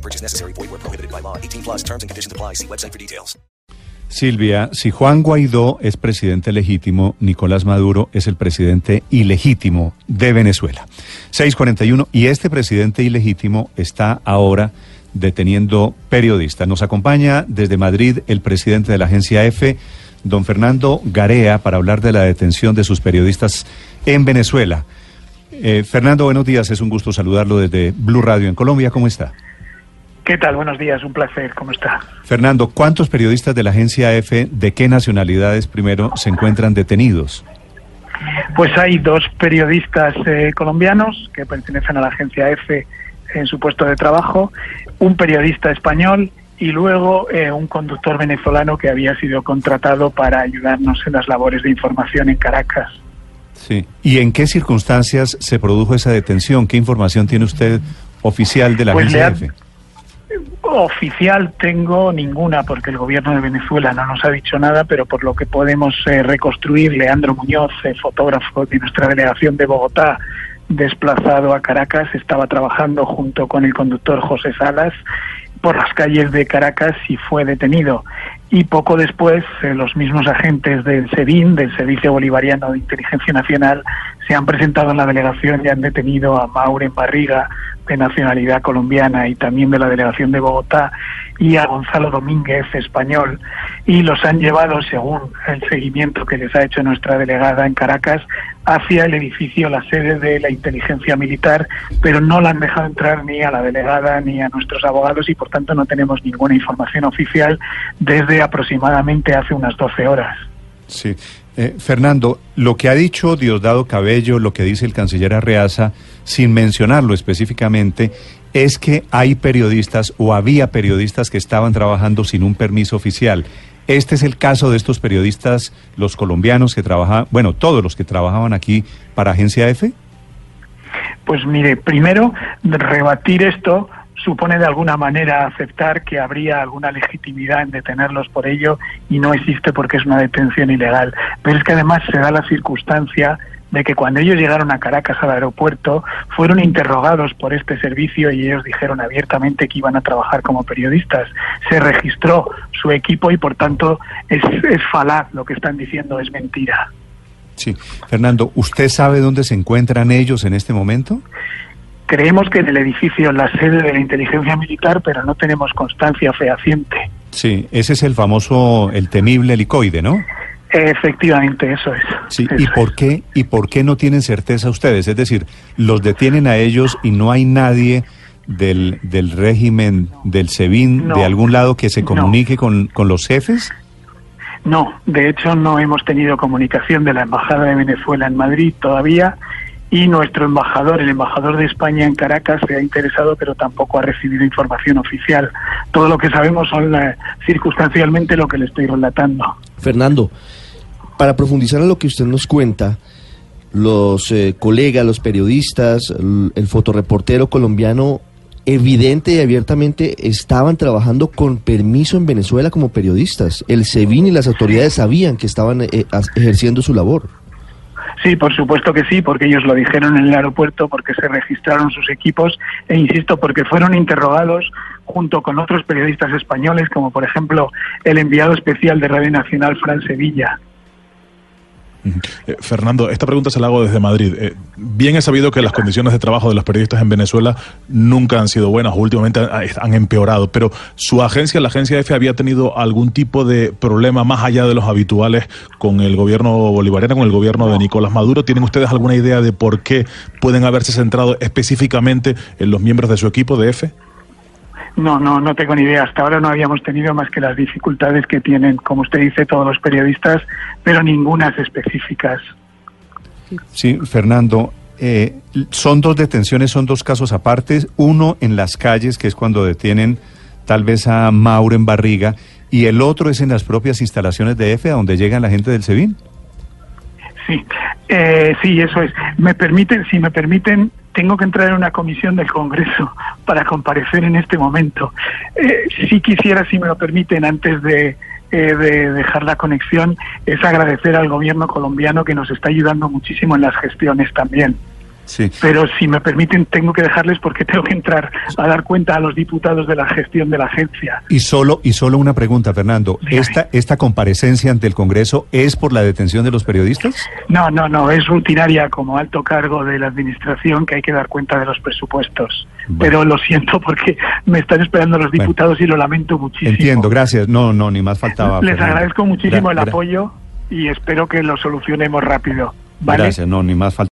No purchase necessary. Void where prohibited by law. 18 plus terms and conditions apply. See website for details. Silvia, si Juan Guaidó es presidente legítimo, Nicolás Maduro es el presidente ilegítimo de Venezuela. 641. Y este presidente ilegítimo está ahora deteniendo periodistas. Nos acompaña desde Madrid el presidente de la agencia EFE, don Fernando Garea, para hablar de la detención de sus periodistas en Venezuela. Eh, Fernando, buenos días. Es un gusto saludarlo desde Blue Radio en Colombia. ¿Cómo está? ¿Qué tal? Buenos días, un placer. ¿Cómo está? Fernando, ¿cuántos periodistas de la agencia EFE, de qué nacionalidades primero, se encuentran detenidos? Pues hay dos periodistas eh, colombianos que pertenecen a la agencia EFE en su puesto de trabajo, un periodista español y luego eh, un conductor venezolano que había sido contratado para ayudarnos en las labores de información en Caracas. Sí. ¿Y en qué circunstancias se produjo esa detención? ¿Qué información tiene usted oficial de la Pues agencia le EFE? Oficial tengo ninguna porque el gobierno de Venezuela no nos ha dicho nada, pero por lo que podemos eh, reconstruir, Leandro Muñoz, eh, fotógrafo de nuestra delegación de Bogotá, desplazado a Caracas, estaba trabajando junto con el conductor José Salas por las calles de Caracas y fue detenido. Y poco después, eh, los mismos agentes del SEBIN, del Servicio Bolivariano de Inteligencia Nacional, se han presentado en la delegación y han detenido a Mauren Barriga, de nacionalidad colombiana y también de la delegación de Bogotá, y a Gonzalo Domínguez, español, y los han llevado, según el seguimiento que les ha hecho nuestra delegada en Caracas, hacia el edificio, la sede de la inteligencia militar, pero no la han dejado entrar ni a la delegada ni a nuestros abogados y por tanto no tenemos ninguna información oficial desde aproximadamente hace unas 12 horas. Sí. Eh, Fernando, lo que ha dicho Diosdado Cabello, lo que dice el canciller Arreaza, sin mencionarlo específicamente, es que hay periodistas o había periodistas que estaban trabajando sin un permiso oficial. Este es el caso de estos periodistas, los colombianos que trabajaban, bueno, todos los que trabajaban aquí para Agencia F. Pues mire, primero, rebatir esto supone de alguna manera aceptar que habría alguna legitimidad en detenerlos por ello y no existe porque es una detención ilegal. Pero es que además se da la circunstancia de que cuando ellos llegaron a Caracas al aeropuerto fueron interrogados por este servicio y ellos dijeron abiertamente que iban a trabajar como periodistas. Se registró su equipo y por tanto es, es falaz lo que están diciendo, es mentira. Sí. Fernando, ¿usted sabe dónde se encuentran ellos en este momento? Creemos que en el edificio, en la sede de la inteligencia militar, pero no tenemos constancia fehaciente. Sí, ese es el famoso, el temible helicoide, ¿no? Efectivamente, eso es. Sí, Eso ¿y por qué y por qué no tienen certeza ustedes? Es decir, los detienen a ellos y no hay nadie del, del régimen del SEBIN No. de algún lado que se No. comunique con, con los jefes. No, de hecho no hemos tenido comunicación de la Embajada de Venezuela en Madrid todavía y nuestro embajador, el embajador de España en Caracas, se ha interesado pero tampoco ha recibido información oficial. Todo lo que sabemos son eh, circunstancialmente lo que le estoy relatando. Fernando, para profundizar en lo que usted nos cuenta, los eh, colegas, los periodistas, el, fotoreportero colombiano, evidente y abiertamente estaban trabajando con permiso en Venezuela como periodistas. El SEBIN y las autoridades sabían que estaban eh, as- ejerciendo su labor. Sí, por supuesto que sí, porque ellos lo dijeron en el aeropuerto, porque se registraron sus equipos e insisto, porque fueron interrogados junto con otros periodistas españoles, como por ejemplo el enviado especial de Radio Nacional, Fran Sevilla. Eh, Fernando, esta pregunta se la hago desde Madrid. Eh, bien es sabido que las condiciones de trabajo de los periodistas en Venezuela nunca han sido buenas, últimamente han, empeorado, pero su agencia, la agencia F, había tenido algún tipo de problema más allá de los habituales con el gobierno bolivariano, con el gobierno de Nicolás Maduro. ¿Tienen ustedes alguna idea de por qué pueden haberse centrado específicamente en los miembros de su equipo de F? No, no, no tengo ni idea. Hasta ahora no habíamos tenido más que las dificultades que tienen, como usted dice, todos los periodistas, pero ningunas específicas. Sí, Fernando, eh, son dos detenciones, son dos casos aparte. Uno en las calles, que es cuando detienen tal vez a Mauro en Barriga, y el otro es en las propias instalaciones de EFE, a donde llegan la gente del SEBIN. Sí, eh, sí, eso es. Me permiten, si me permiten, tengo que entrar en una comisión del Congreso para comparecer en este momento. Eh, si quisiera, si me lo permiten, antes de, eh, de dejar la conexión, es agradecer al gobierno colombiano que nos está ayudando muchísimo en las gestiones también. Sí. Pero si me permiten, tengo que dejarles porque tengo que entrar a dar cuenta a los diputados de la gestión de la agencia. Y solo, y solo una pregunta, Fernando. Dígame. ¿Esta, ¿Esta comparecencia ante el Congreso es por la detención de los periodistas? No, no, no, es rutinaria como alto cargo de la administración que hay que dar cuenta de los presupuestos. Bueno. Pero lo siento porque me están esperando los Bueno. diputados y lo lamento muchísimo. Entiendo, gracias. No, no, ni más faltaba. Les Fernando. agradezco muchísimo Gra- el apoyo y espero que lo solucionemos rápido. ¿vale? Gracias, no, ni más faltaba.